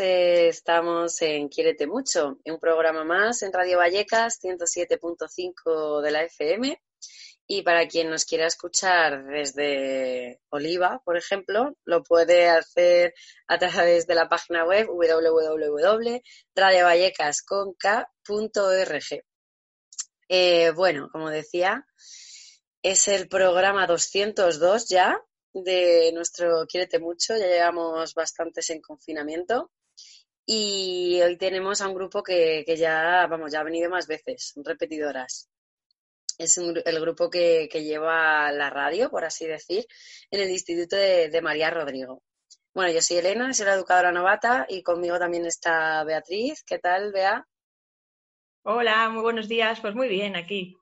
Eh, estamos en Quiérete Mucho, un programa más en Radio Vallecas 107.5 de la FM. Y para quien nos quiera escuchar desde Oliva, por ejemplo, lo puede hacer a través de la página web www.radiovallecasconca.org. Eh, bueno, como decía, es el programa 202 ya de nuestro Quiérete Mucho, ya llevamos bastantes en confinamiento y hoy tenemos a un grupo que, que ya, vamos, ya ha venido más veces, repetidoras. Es un, el grupo que, que, lleva la radio, por así decir, en el Instituto de, de María Rodrigo. Bueno, yo soy Elena, soy la educadora novata y conmigo también está Beatriz. ¿Qué tal, Bea? Hola, muy buenos días. Pues muy bien, aquí.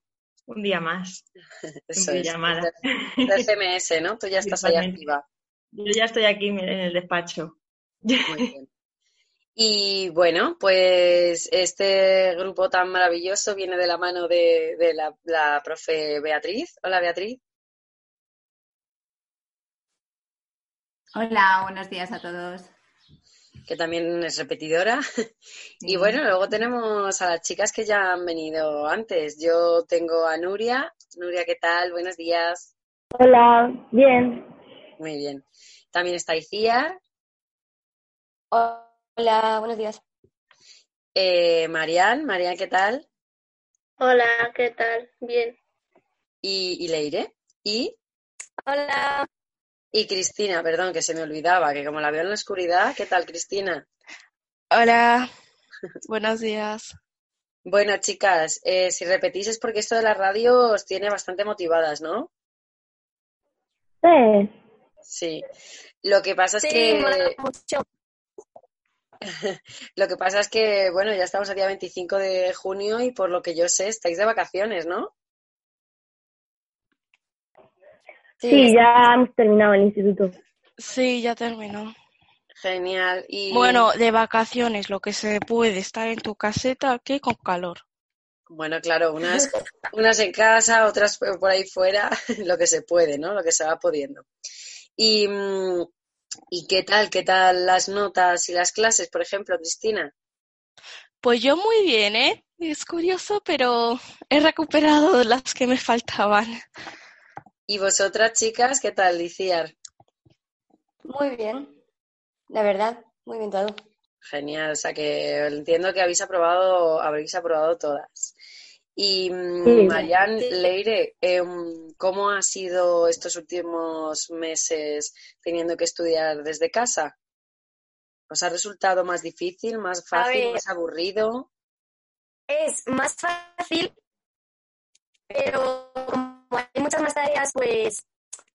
Un día más. Eso es. Llamada. Del CMS, ¿no? Tú ya estás ahí activa. Yo ya estoy aquí en el despacho. Muy bien. Y bueno, pues este grupo tan maravilloso viene de la mano de, de la, la, profe Beatriz. Hola, Beatriz. Hola, buenos días a todos. Que también es repetidora. Y bueno, luego tenemos a las chicas que ya han venido antes. Yo tengo a Nuria. Nuria, ¿qué tal? Buenos días. Hola, bien. Muy bien. También está Iciar. Hola, buenos días. Eh, Marian, Marian, ¿qué tal? Hola, ¿qué tal? Bien. Y, y Leire. Y. Hola. Y Cristina, perdón, que se me olvidaba, que como la veo en la oscuridad, ¿qué tal, Cristina? Hola, buenos días. Bueno, chicas, eh, si repetís es porque esto de la radio os tiene bastante motivadas, ¿no? Sí. Sí. Lo que pasa es Sí, que. Lo que pasa es que, bueno, ya estamos a día 25 de junio y por lo que yo sé, estáis de vacaciones, ¿no? Sí, ya hemos terminado el instituto. Sí, ya terminó. Genial. Y Bueno, de vacaciones, lo que se puede estar en tu caseta, que con calor. bueno, claro, unas, unas en casa, otras por por ahí fuera, lo que se puede, ¿no? Lo que se va pudiendo. Y, mm, ¿y qué tal? ¿Qué tal las notas y las clases, por ejemplo, Cristina? Pues yo muy bien, ¿eh? Es curioso, pero he recuperado las que me faltaban. ¿Y vosotras, chicas, qué tal, Liciar? Muy bien. La verdad, muy bien todo. Genial, o sea que entiendo que habéis aprobado, habréis aprobado todas. Y mm, Sí. Marian Sí. Leire, em, ¿cómo ha sido estos últimos meses teniendo que estudiar desde casa? ¿Os ha resultado más difícil, más fácil, más aburrido? Es más fácil, pero hay muchas más tareas, pues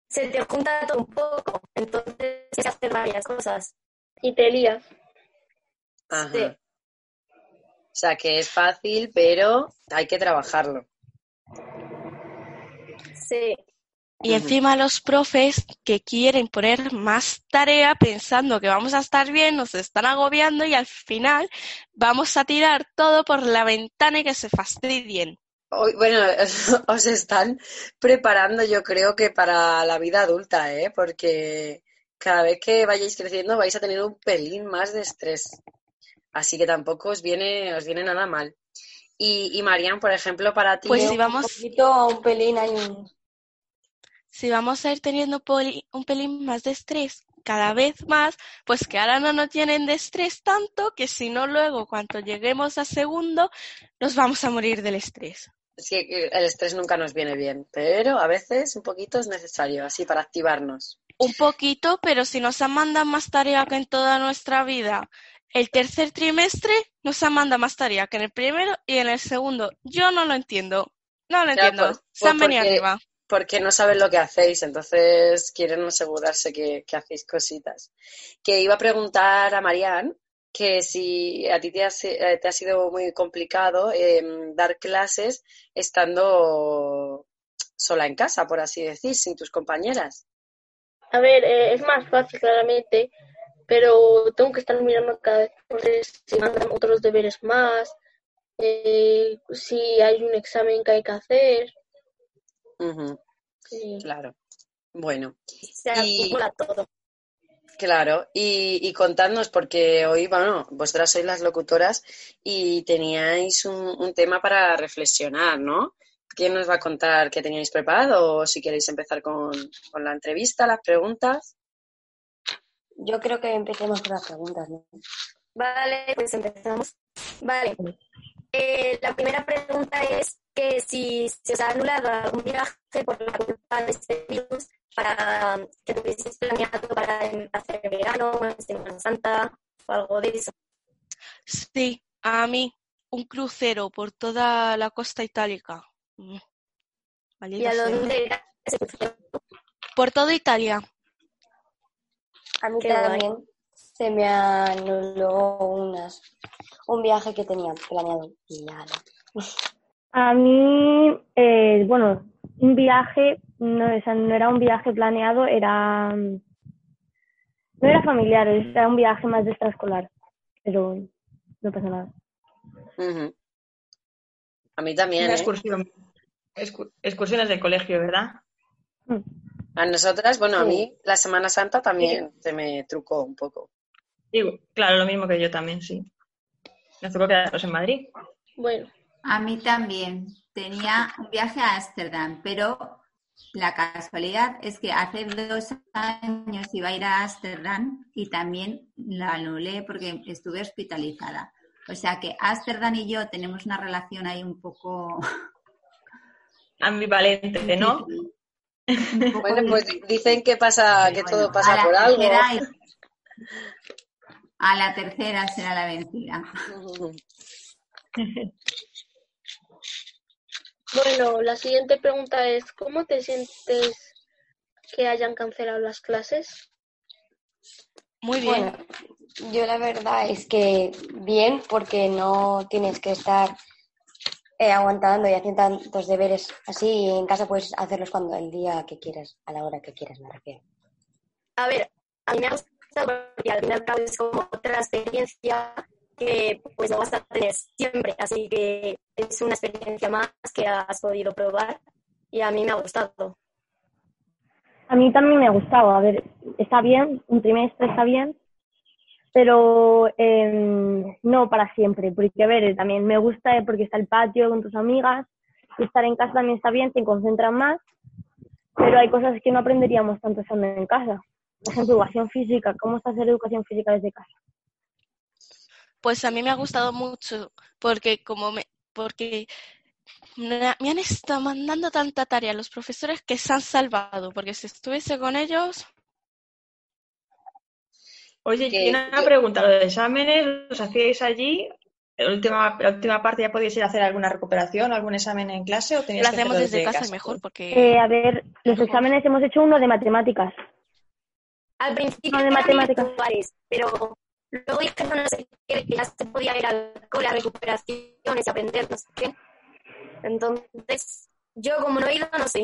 se te junta todo un poco. Entonces tienes que hacer varias cosas. Y te lías. Ajá. Sí. O sea que es fácil, pero hay que trabajarlo. Sí. Y encima los profes que quieren poner más tarea pensando que vamos a estar bien, nos están agobiando y al final vamos a tirar todo por la ventana y que se fastidien. Hoy- bueno, os están preparando, yo creo que para la vida adulta, ¿eh? Porque cada vez que vayáis creciendo vais a tener un pelín más de estrés. Así que tampoco os viene, os viene nada mal. Y, y Marian, por ejemplo, para ti, Pues si vamos, Un poquito, un pelín hay un... si vamos a ir teniendo poli- un pelín más de estrés cada vez más, pues que ahora no nos tienen de estrés tanto que si no luego cuando lleguemos a segundo nos vamos a morir del estrés. Es que el estrés nunca nos viene bien, pero a veces un poquito es necesario, así para activarnos. Un poquito, pero si nos han mandado más tarea que en toda nuestra vida, el tercer trimestre nos han mandado más tarea que en el primero y en el segundo. Yo no lo entiendo. No lo Ya, entiendo. pues- Se han pues venido porque- arriba. Porque no saben lo que hacéis, entonces quieren asegurarse que, que hacéis cositas. Que iba a preguntar a Marian que si a ti te ha, eh, te ha sido muy complicado em, dar clases estando sola en casa, por así decir, sin tus compañeras. A ver, eh, es más fácil claramente, pero tengo que estar mirando cada vez por si mandan otros deberes más, eh, si hay un examen que hay que hacer. Y- claro. Bueno, Se Y- acumula todo. Claro. Y, y contadnos, porque hoy, bueno, vosotras sois las locutoras y teníais un, un tema para reflexionar, ¿no? ¿Quién nos va a contar qué teníais preparado? O si queréis empezar con, con la entrevista, las preguntas. Yo creo que empecemos por las preguntas, ¿no? Vale, pues empezamos. Vale. Eh, la primera pregunta es que si se os ha anulado algún viaje por la culpa de este virus para que tuvieseis planeado para hacer verano, Semana Santa o algo de eso. Sí, a mí, un crucero por toda la costa itálica. Mm. ¿Y a dónde era ese crucero? Por toda Italia. A mí Qué guay. también se me anuló unas, un viaje que tenía planeado y ya no. A mí, eh, bueno, un viaje, no, o sea, no era un viaje planeado, era. No era familiar, era un viaje más de extraescolar, pero no pasa nada. A mí también, Una ¿eh? excursión. Excu- excursiones del colegio, ¿verdad? Mm. A nosotras, bueno, a mí la Semana Santa también se me trucó un poco. Digo, claro, lo mismo que yo también, sí. Nos tocó quedarnos en Madrid. Bueno, A mí también. Tenía un viaje a Ámsterdam, pero la casualidad es que hace dos años iba a ir a Ámsterdam y también la anulé porque estuve hospitalizada. O sea que Ámsterdam y yo tenemos una relación ahí un poco... Ambivalente, ¿no? Bueno, pues dicen que pasa, que Bueno, todo a pasa por algo. y- A la tercera será la vencida. Bueno, la siguiente pregunta es, ¿cómo te sientes que hayan cancelado las clases? Muy bien. Bueno, yo la verdad es que bien, porque no tienes que estar eh, aguantando y haciendo tantos deberes así y en casa puedes hacerlos cuando el día que quieras, a la hora que quieras, me refiero. A ver, a mí me ha gustado porque al fin y al cabo es como otra experiencia que pues no vas a tener siempre, así que es una experiencia más que has podido probar y a mí me ha gustado. A mí también me ha gustado, a ver, está bien, un trimestre está bien, pero em, no para siempre, porque a ver, también me gusta eh, porque está el patio con tus amigas, y estar en casa también está bien, te concentran más, pero hay cosas que no aprenderíamos tanto estando en casa. Por ejemplo, educación física, ¿cómo está hacer educación física desde casa? Pues a mí me ha gustado mucho porque como me, porque me ha- me han estado mandando tanta tarea los profesores que se han salvado, porque si estuviese con ellos, Oye, Que- y una que- pregunta, ¿los exámenes los hacíais allí? ¿La última, la última parte ya podíais ir a hacer alguna recuperación, algún examen en clase o teníais lo que hacemos hacerlo desde casa mejor porque Eh, a ver, los exámenes hemos hecho uno de matemáticas. Al principio No, de matemáticas. virtuales, pero luego dijeron no sé qué, que ya se podía ir al cole a recuperaciones, a aprender, no sé qué. Entonces, yo como no he ido, no sé.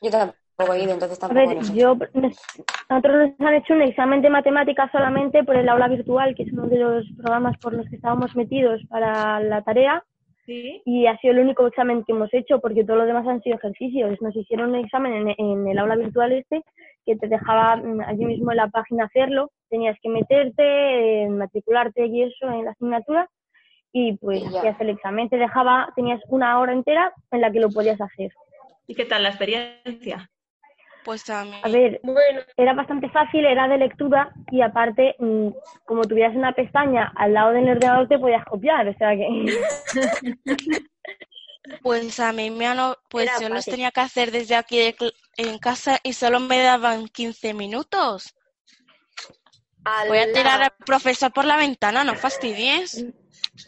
Yo tampoco he ido, entonces A tampoco ver, lo sé. yo, nosotros nos han hecho un examen de matemáticas solamente por el aula virtual, que es uno de los programas por los que estábamos metidos para la tarea, Sí. y ha sido el único examen que hemos hecho, porque todo lo demás han sido ejercicios. Nos hicieron un examen en, en el aula virtual este, que te dejaba mm, allí mismo en la página hacerlo, tenías que meterte, eh, matricularte y eso en la asignatura, y pues ya. hacías el examen, te dejaba, tenías una hora entera en la que lo podías hacer. ¿Y qué tal la experiencia? pues a mí A ver, Bueno, era bastante fácil, era de lectura y aparte, mm, como tuvieras una pestaña al lado del ordenador te podías copiar, o sea que Pues a mí me han, pues Era yo los tenía que hacer desde aquí de en casa y solo me daban 15 minutos. Voy a tirar al profesor por la ventana, no fastidies.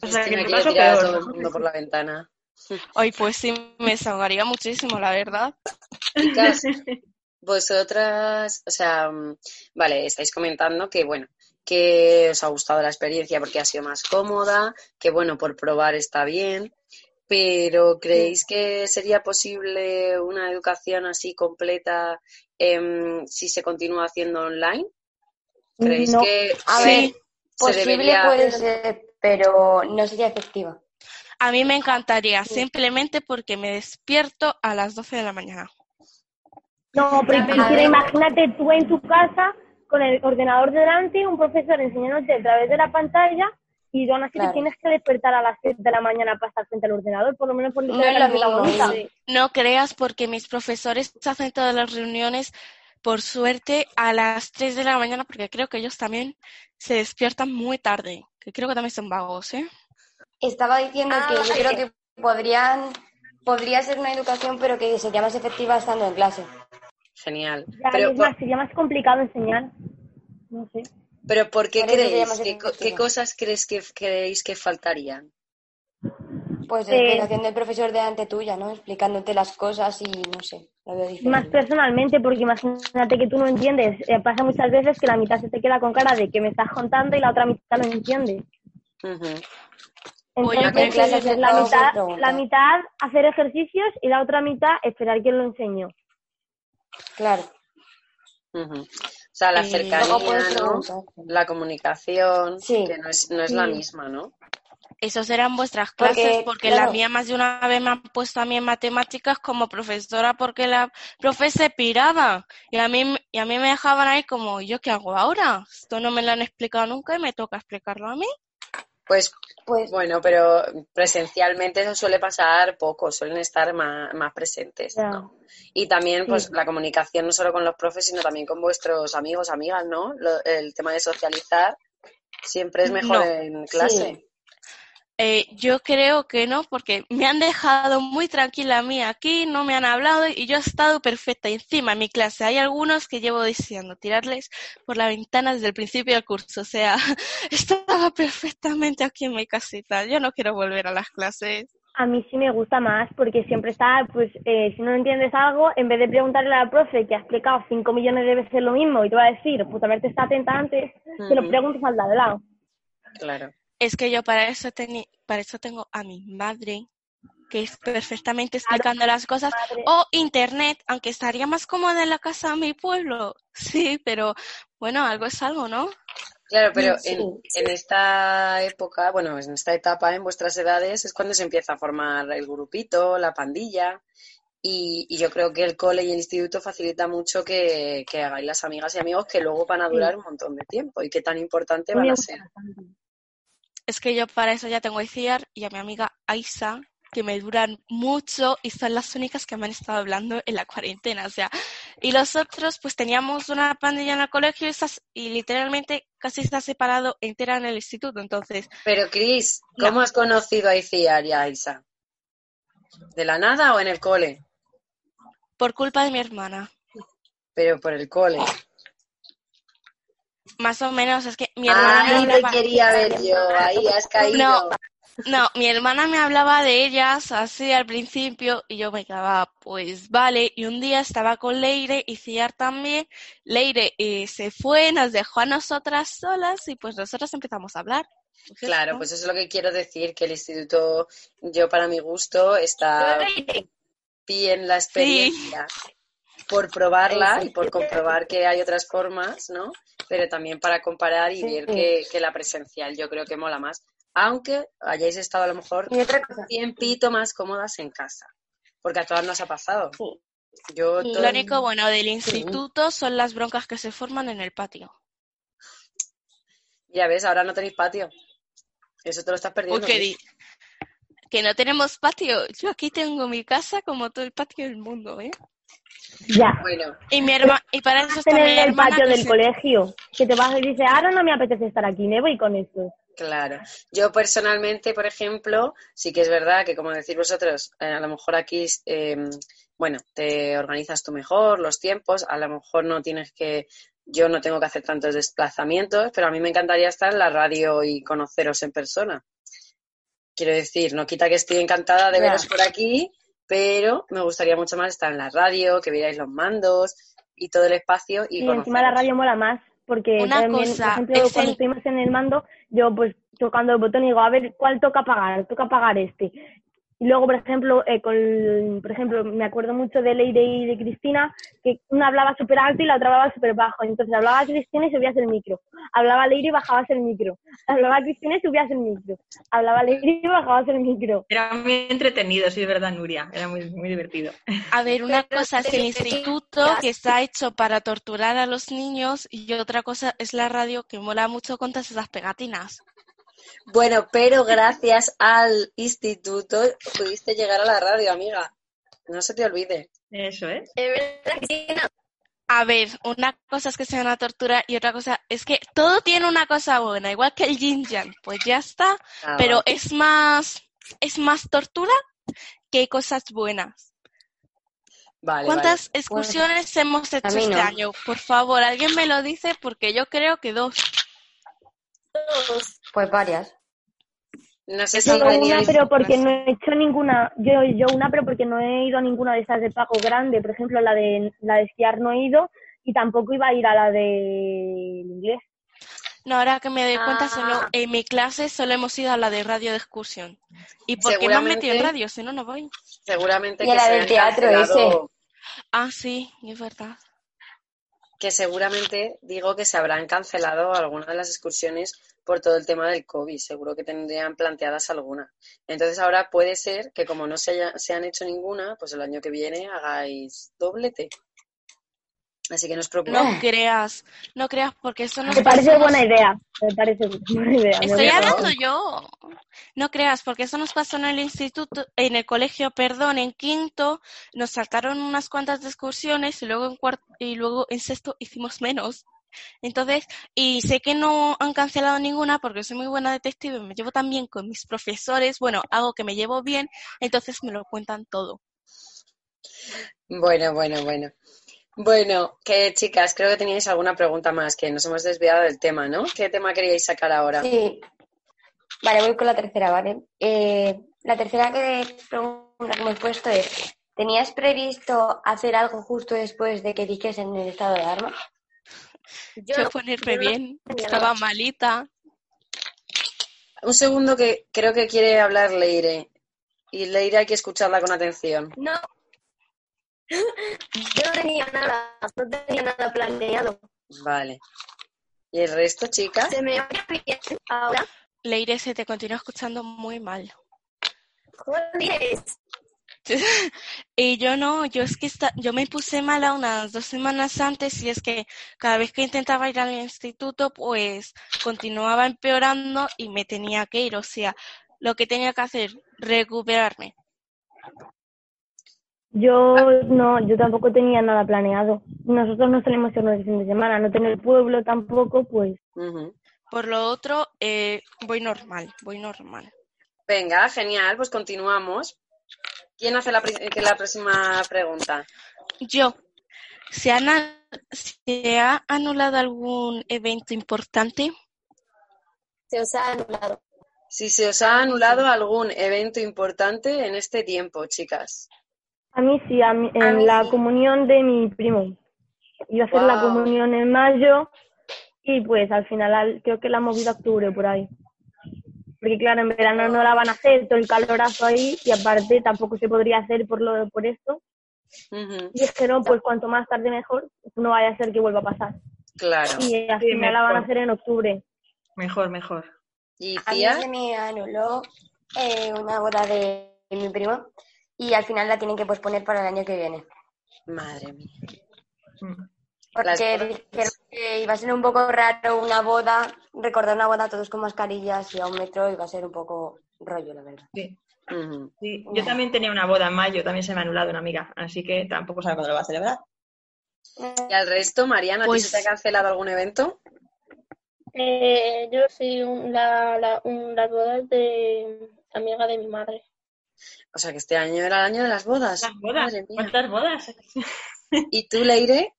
O Es sea, que peor. todo el mundo por la ventana. Ay, pues sí, me desahogaría muchísimo, la verdad. Chicas, vosotras, o sea, mm, vale, estáis comentando que, bueno, que os ha gustado la experiencia porque ha sido más cómoda, que, bueno, por probar está bien, pero ¿creéis que sería posible una educación así completa em, si se continúa haciendo online? ¿Creéis No. que A sí, ver, Posible debería... puede ser, pero no sería efectiva. A mí me encantaría, simplemente porque me despierto a las 12 de la mañana. No, pero imagínate tú en tu casa con el ordenador delante, un profesor enseñándote a través de la pantalla y aún así Claro. te tienes que despertar a las 7 de la mañana para estar frente al ordenador, por lo menos por No lo mismo, sí. No creas porque mis profesores hacen todas las reuniones, por suerte, a las 3 de la mañana, porque creo que ellos también se despiertan muy tarde, que creo que también son vagos, ¿eh? Estaba diciendo Ah, que yo vale. creo que podrían, podría ser una educación, pero que sería más efectiva estando en clase. Genial. Ya, Pero, es por- más, sería más complicado enseñar. No sé. Pero ¿por qué creéis? ¿Qué, cosas crees que creéis que faltarían? Pues Eh, explicación del profesor delante tuya, ¿no? Explicándote las cosas y no sé, lo veo Más personalmente, porque imagínate que tú no entiendes. Eh, pasa muchas veces que la mitad se te queda con cara de que me estás contando y la otra mitad no entiende. Ujú. Oye, Entonces, en clase es se la, mitad, la hacer ejercicios y la otra mitad esperar que lo enseño. Claro. Sea, la Eh, cercanía, puedes ¿no? La comunicación, Sí. que no es, no es la misma, ¿no? Esos eran vuestras clases, porque la claro. mía más de una vez me han puesto a mí en matemáticas como profesora porque la profe se piraba y a mí, y a mí me dejaban ahí como, ¿yo qué hago ahora? Esto no me lo han explicado nunca y me toca explicarlo a mí. Pues Pues bueno, pero presencialmente eso suele pasar poco, suelen estar más, más presentes. ¿no? Y también, pues, Sí. la comunicación no solo con los profes, sino también con vuestros amigos, amigas, ¿no? Lo- el tema de socializar siempre es mejor No. en clase. Sí. Eh, yo creo que no, porque me han dejado muy tranquila a mí aquí, no me han hablado y yo he estado perfecta. Y encima en mi clase hay algunos que llevo diciendo tirarles por la ventana desde el principio del curso. O sea, estaba perfectamente aquí en mi casita. Yo no quiero volver a las clases. A mí sí me gusta más porque siempre está, pues, eh, si no entiendes algo, en vez de preguntarle a la profe que ha explicado cinco millones de veces lo mismo y te va a decir, pues, haberte estado atenta antes, te lo preguntas al de al lado. Claro. Es que yo para eso, teni- para eso tengo a mi madre, que es perfectamente explicando las cosas, Madre. o internet, aunque estaría más cómoda en la casa de mi pueblo. Sí, pero bueno, algo es algo, ¿no? Claro, pero Sí. en, en esta época, bueno, en esta etapa, en vuestras edades, es cuando se empieza a formar el grupito, la pandilla, y, y yo creo que el cole y el instituto facilita mucho que, que hagáis las amigas y amigos que luego van a durar un montón de tiempo y qué tan importante van a ser. Es que yo para eso ya tengo a Iciar y a mi amiga Aisa, que me duran mucho y son las únicas que me han estado hablando en la cuarentena. O sea, y los otros, pues teníamos una pandilla en el colegio y, literalmente casi está separado entera en el instituto. Entonces, Pero Cris, ¿cómo has conocido a Iciar y a Isa? ¿De la nada o en el cole? por culpa de mi hermana, Pero por el cole. Más o menos, es que mi hermana me Ahí te quería ver yo, ahí has caído. No. No, mi hermana me hablaba de ellas así al principio y yo me quedaba, pues vale. Y un día estaba con Leire y Ciar también. Leire eh, se fue, nos dejó a nosotras solas y pues nosotras empezamos a hablar. Claro, pues eso es lo que quiero decir, que el instituto, yo para mi gusto, está bien la experiencia por probarla y por comprobar que hay otras formas, ¿no? Pero también para comparar y Sí. ver que, que la presencial yo creo que mola más. Aunque hayáis estado a lo mejor Y otra cosa. un tiempito más cómodas en casa. Porque a todas nos ha pasado. Sí. Yo todo- Lo único bueno del instituto son las broncas que se forman en el patio. Ya ves, ahora no tenéis patio. Eso te lo estás perdiendo. Uy, que no tenemos patio. Yo aquí tengo mi casa como todo el patio del mundo, ¿eh? Ya. Bueno, Y mi herma y para eso está mi el hermana patio del se- colegio, que te vas y dices, ahora no me apetece estar aquí, me voy con esto. Claro. Yo personalmente, por ejemplo, sí que es verdad que, como decís vosotros, eh, a lo mejor aquí, eh, bueno, te organizas tú mejor los tiempos, a lo mejor no tienes que, yo no tengo que hacer tantos desplazamientos, pero a mí me encantaría estar en la radio y conoceros en persona. Quiero decir, no quita que estoy encantada de veros por aquí, pero me gustaría mucho más estar en la radio, que vierais los mandos y todo el espacio y Y encima la radio mola más, porque Una también, cosa, por ejemplo, es cuando el- estoy más en el mando, yo pues tocando el botón digo, a ver, ¿cuál toca apagar? Toca apagar este. Y luego, por ejemplo, eh, con, por ejemplo, me acuerdo mucho de Leire y de Cristina, que una hablaba súper alto y la otra hablaba súper bajo. Entonces hablaba Cristina y subías el micro. Hablaba Leire y bajabas el micro. Hablaba Cristina y subías el micro. Hablaba Leire y bajabas el micro. Era muy entretenido, sí, es verdad, Nuria. Era muy, muy divertido. A ver, una cosa es el instituto que está hecho para torturar a los niños y otra cosa es la radio que mola mucho con todas esas pegatinas. Bueno, pero gracias al instituto pudiste llegar a la radio, amiga. No se te olvide. Eso es. Es verdad, Cristina. A ver, una cosa es que sea una tortura y otra cosa es que todo tiene una cosa buena, igual que el yin yang, pues ya está, Ah, pero es más es más tortura que cosas buenas. Vale, ¿Cuántas excursiones hemos hecho este no. año? Por favor, alguien me lo dice porque yo creo que dos. Pues varias. No sé si Yo una, pero porque no he hecho ninguna. Yo, yo una, pero porque no he ido a ninguna de esas de pago grande. Por ejemplo, la de la de esquiar no he ido y tampoco iba a ir a la de inglés. No, ahora que me doy cuenta, solo Ah. en mi clase solo hemos ido a la de radio de excursión. ¿Y por qué me han metido en radio? Si no, no voy. seguramente Y que la se del teatro cancelado- Ah, sí, es verdad. Que seguramente digo que se habrán cancelado algunas de las excursiones por todo el tema del COVID. Seguro que tendrían planteadas alguna. Entonces ahora puede ser que como no se, haya- se han hecho ninguna, pues el año que viene hagáis doblete. Así que no os preocupéis. No creas, no creas porque eso nos Me parece pasó- buena idea. Me parece buena idea. Estoy hablando yo. No creas, porque eso nos pasó en el instituto, en el colegio, perdón, en quinto, nos saltaron unas cuantas de excursiones y luego en cuarto y luego en sexto hicimos menos. Entonces, y sé que no han cancelado ninguna porque soy muy buena detective, me llevo tan bien con mis profesores, bueno, hago que me llevo bien, entonces me lo cuentan todo. Bueno, bueno, bueno. Bueno, que chicas, creo que teníais alguna pregunta más, que nos hemos desviado del tema, ¿no? ¿Qué tema queríais sacar ahora? Sí. Vale, voy con la tercera, ¿vale? Eh, la tercera que pregunta que hemos puesto es, ¿tenías previsto hacer algo justo después de que dijesen el estado de alarma? Yo ponerme no bien, estaba nada. malita. Un segundo que creo que quiere hablar Leire. Y Leire hay que escucharla con atención. No. Yo no tenía nada, no tenía nada planeado. Vale. ¿Y el resto, chicas? Se me oye bien ahora. Leire, se te continúa escuchando muy mal. Joder, Y yo no, yo es que esta- yo me puse mala unas dos semanas antes y es que cada vez que intentaba ir al instituto, pues continuaba empeorando y me tenía que ir. O sea, lo que tenía que hacer, recuperarme. Yo no, yo tampoco tenía nada planeado. Nosotros no solemos irnos de fin de semana, no tener pueblo tampoco, pues. Por lo otro, eh, voy normal, voy normal. Venga, genial, pues continuamos. ¿Quién hace la, próxima pregunta? Yo, ¿se, han ¿se ha anulado algún evento importante? se os ha anulado. Si se os ha anulado algún evento importante en este tiempo, chicas. A mí sí, a mí- en A mí la sí. comunión de mi primo. Iba a hacer la comunión en mayo y pues al final al- creo que la han movido a octubre por ahí. Porque claro, en verano no la van a hacer, todo el calorazo ahí y aparte tampoco se podría hacer por lo por esto. Y dijeron, pues cuanto más tarde mejor, no vaya a ser que vuelva a pasar. Claro. Y al Sí, final la van a hacer en octubre. Mejor, mejor. ¿Y A mí se me anuló eh, una boda de mi primo y al final la tienen que posponer para el año que viene. Madre mía. Mm. Las Porque dijeron que iba a ser un poco raro una boda, recordar una boda todos con mascarillas y a un metro iba a ser un poco rollo, la verdad. Sí. Yo también tenía una boda en mayo, también se me ha anulado una amiga, así que tampoco sabe cuándo lo va a celebrar. ¿Y al resto, Mariana, ¿a ti Pues- se te ha cancelado algún evento? Eh, yo sí, un- la, la, un- las bodas de amiga de mi madre. O sea que este año era el año de las bodas. Las bodas. Madre mía. ¿Cuántas bodas? ¿Y tú, Leire?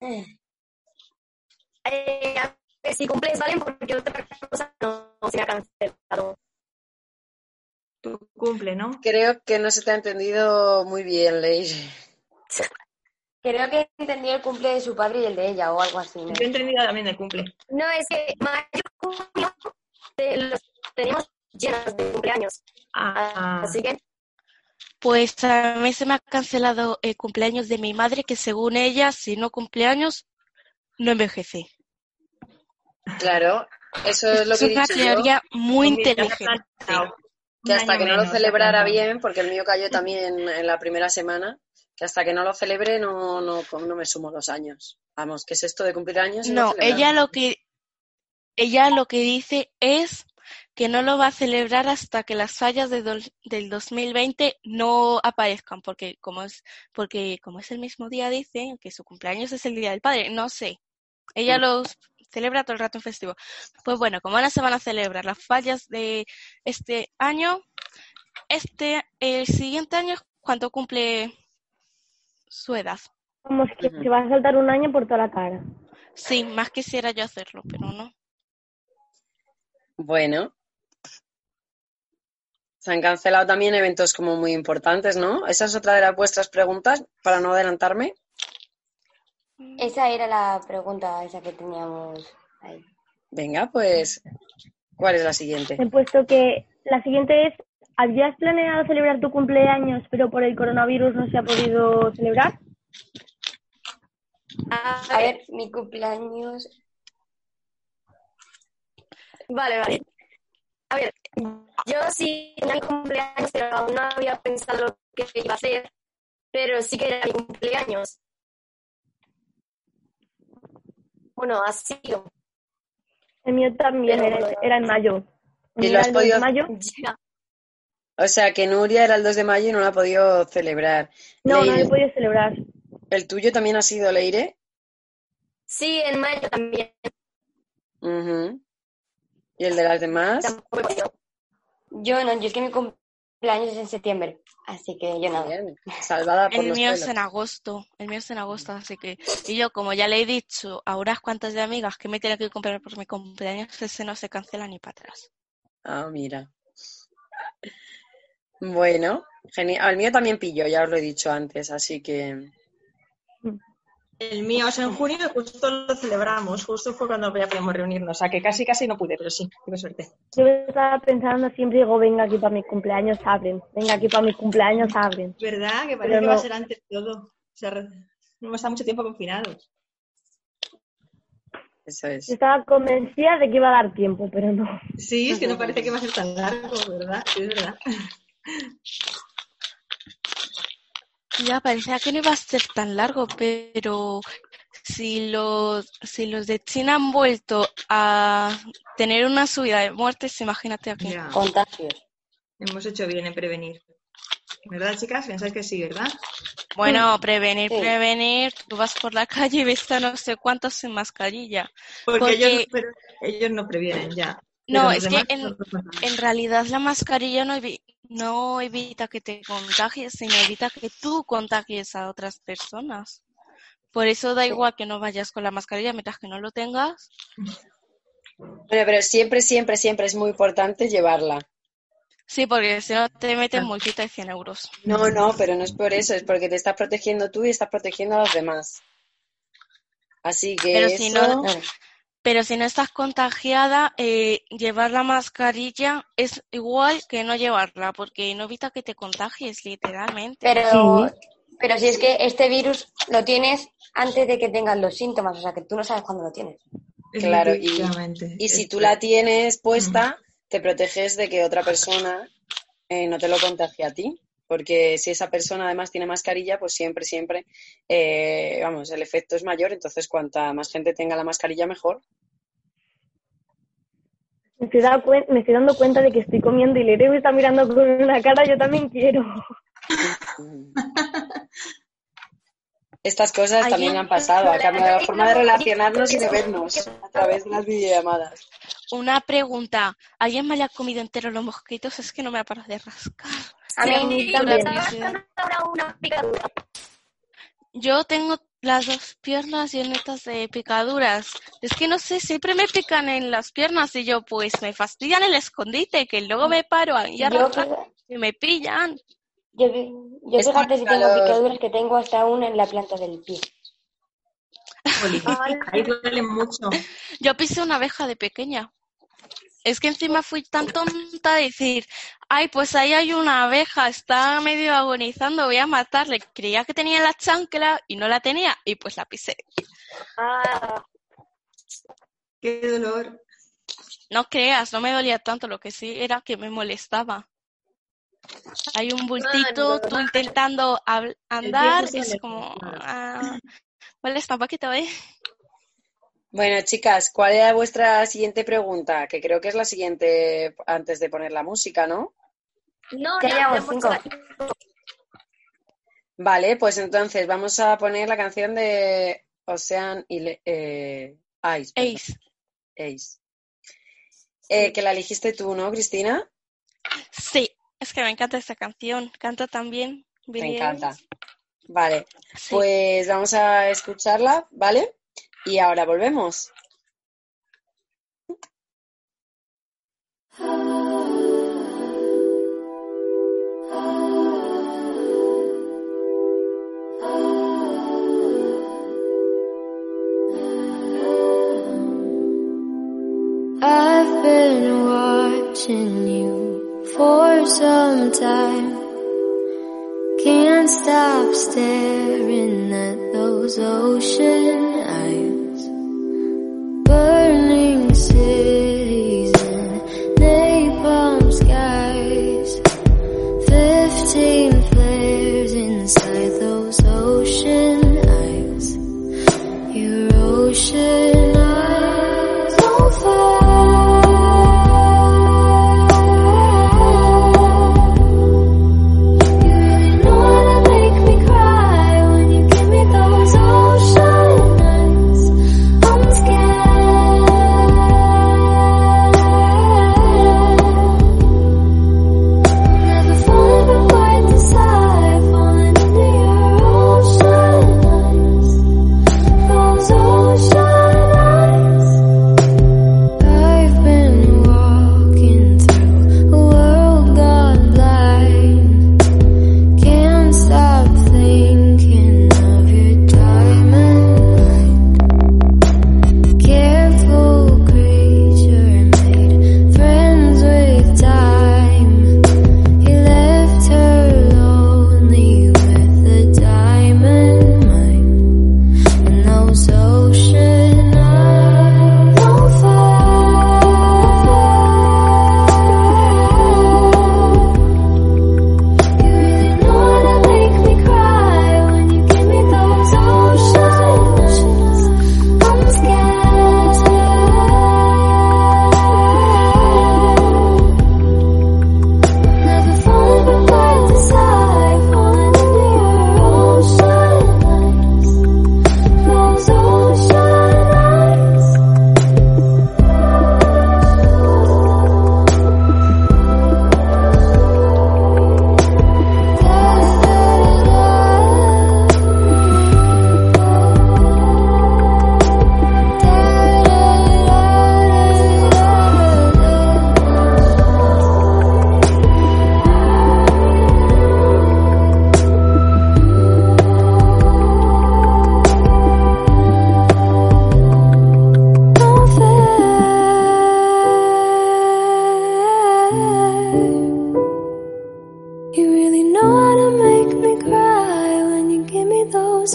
Eh, a ver, si cumples, valen porque otra cosa no, no se ha cancelado. Tu cumple, ¿no? Creo que no se te ha entendido muy bien, Leire. Creo que entendió el cumple de su padre y el de ella o algo así. ¿no? Yo he entendido también el cumple. No, es que mayo, los tenemos llenos de cumpleaños. Ah, Así que, Pues a mí se me ha cancelado el cumpleaños de mi madre, que según ella, si no cumpleaños, no envejece. Claro, eso es lo Es que he una dicho yo, teoría muy inteligente. que hasta que no lo celebrara bien, porque el mío cayó también en la primera semana, que hasta que no lo celebre no, no, no me sumo los años. Vamos, ¿qué es esto de cumplir años? No, celebrar? ella lo que ella lo que dice es que no lo va a celebrar hasta que las fallas de del 2020 no aparezcan, porque como es porque como es el mismo día dice que su cumpleaños es el día del padre, no sé. Ella los celebra todo el rato en festivo. Pues bueno, como ahora se van a celebrar las fallas de este año, este el siguiente año es cuando cumple su edad. Como que Ujú. se va a saltar un año por toda la cara. Sí, más quisiera yo hacerlo, pero no. Bueno. Se han cancelado también eventos como muy importantes, ¿no? Esa es otra de las vuestras preguntas, para no adelantarme. Esa era la pregunta esa que teníamos ahí. Venga, pues, ¿cuál es la siguiente? He puesto que la siguiente es, ¿habías planeado celebrar tu cumpleaños pero por el coronavirus no se ha podido celebrar? a, A ver, mi cumpleaños. Vale, vale. A ver, yo sí tenía mi cumpleaños, pero aún no había pensado lo que iba a hacer, pero sí que era mi cumpleaños. Bueno, ha sido. El mío también Pero era, en mayo. ¿Y lo has el 2 de podido- mayo. Ya. O sea, que Nuria era el 2 de mayo y no lo ha podido celebrar. No, no lo he podido celebrar. ¿El tuyo también ha sido Leire? Sí, en mayo también. Ujú. ¿Y el de las demás? Tampoco he podido. Yo no, yo es que mi cumpleaños es en septiembre. Así que yo nada. Bien, salvada por El los mío es en agosto, el mío es en agosto, así que, y yo como ya le he dicho a unas cuantas de amigas que me tienen que comprar por mi cumpleaños, ese no se cancela ni para atrás. Ah, mira. Bueno, genial. El mío también pilló, ya os lo he dicho antes, así que El mío es en junio y justo lo celebramos. Justo fue cuando ya podíamos reunirnos. O sea, que casi, casi no pude, pero sí, tuve suerte. Yo estaba pensando siempre, digo, venga aquí para mi cumpleaños, abren. Venga aquí para mi cumpleaños, abren. ¿Verdad? Que Pero parece que va a ser antes todo. O sea, no hemos estado mucho tiempo confinados. eso es. Yo estaba convencida de que iba a dar tiempo, pero no. Sí, es que no parece que va a ser tan largo, ¿verdad? Sí, es verdad. Ya parecía que no iba a ser tan largo, pero si los, si los de China han vuelto a tener una subida de muertes, imagínate aquí. Ya. Contagios. Hemos hecho bien en prevenir. ¿Verdad, chicas? Pensáis que sí, ¿verdad? Bueno, prevenir, Sí. prevenir, tú vas por la calle y ves a no sé cuántos sin mascarilla. Porque, Porque- Ellos, pero ellos no previenen ya. No, es que en- realidad la mascarilla no, evi- no evita que te contagies, sino evita que tú contagies a otras personas. Por eso da igual que no vayas con la mascarilla mientras que no lo tengas. Bueno, pero siempre, siempre, siempre es muy importante llevarla. Sí, porque si no te meten Ah. multita de 100 euros. No, no, pero no es por eso, es porque te estás protegiendo tú y estás protegiendo a los demás. Así que Pero si no- Pero si no estás contagiada, eh, llevar la mascarilla es igual que no llevarla, porque no evita que te contagies, literalmente. Pero, Sí. pero si es que este virus lo tienes antes de que tengas los síntomas, o sea que tú no sabes cuándo lo tienes. Claro, y- si tú la tienes puesta, te proteges de que otra persona eh, no te lo contagie a ti. Porque si esa persona además tiene mascarilla, pues siempre, siempre, eh, vamos, el efecto es mayor. Entonces, cuanta más gente tenga la mascarilla, mejor. Me estoy, dando cuen- me estoy dando cuenta de que estoy comiendo y Leire me está mirando con una cara, yo también quiero. Estas cosas también han pasado, ha cambiado la forma de relacionarnos y de vernos a través de las videollamadas. Una pregunta. ¿Alguien me haya comido entero los mosquitos? Es que no me ha parado de rascar. A mí sí, también. una picadura. Yo tengo las dos piernas llenas de picaduras. Es que no sé, siempre me pican en las piernas y yo pues me fastidian el escondite, que luego me paro ahí a Yo, rascar fíjate- y me pillan. yo, yo fíjate si tengo picaduras que tengo hasta una en la planta del pie. Ahí duele mucho. Yo pisé una abeja de pequeña. Es que encima fui tan tonta de decir, ay, pues ahí hay una abeja, está medio agonizando, voy a matarle. Creía que tenía la chancla y no la tenía y pues la pisé. Ah, Qué dolor. No creas, no me dolía tanto, lo que sí era que me molestaba. Hay un bultito, tú intentando andar, es como, ah, molesta un poquito, ¿eh? Bueno, chicas, ¿cuál era vuestra siguiente pregunta? Que creo que es la siguiente antes de poner la música, ¿no? no, Ya cinco. Vale, pues entonces vamos a poner la canción de Ocean y Le- eh, Ice. perdón, Ace. Ace. Eh, que la elegiste tú, ¿no, Cristina? Sí, es que me encanta esta canción. Canta también. Me encanta. Vale, Sí. pues vamos a escucharla, ¿vale? Y ahora volvemos. I've been watching you for some time. Can't stop staring at those ocean eyes.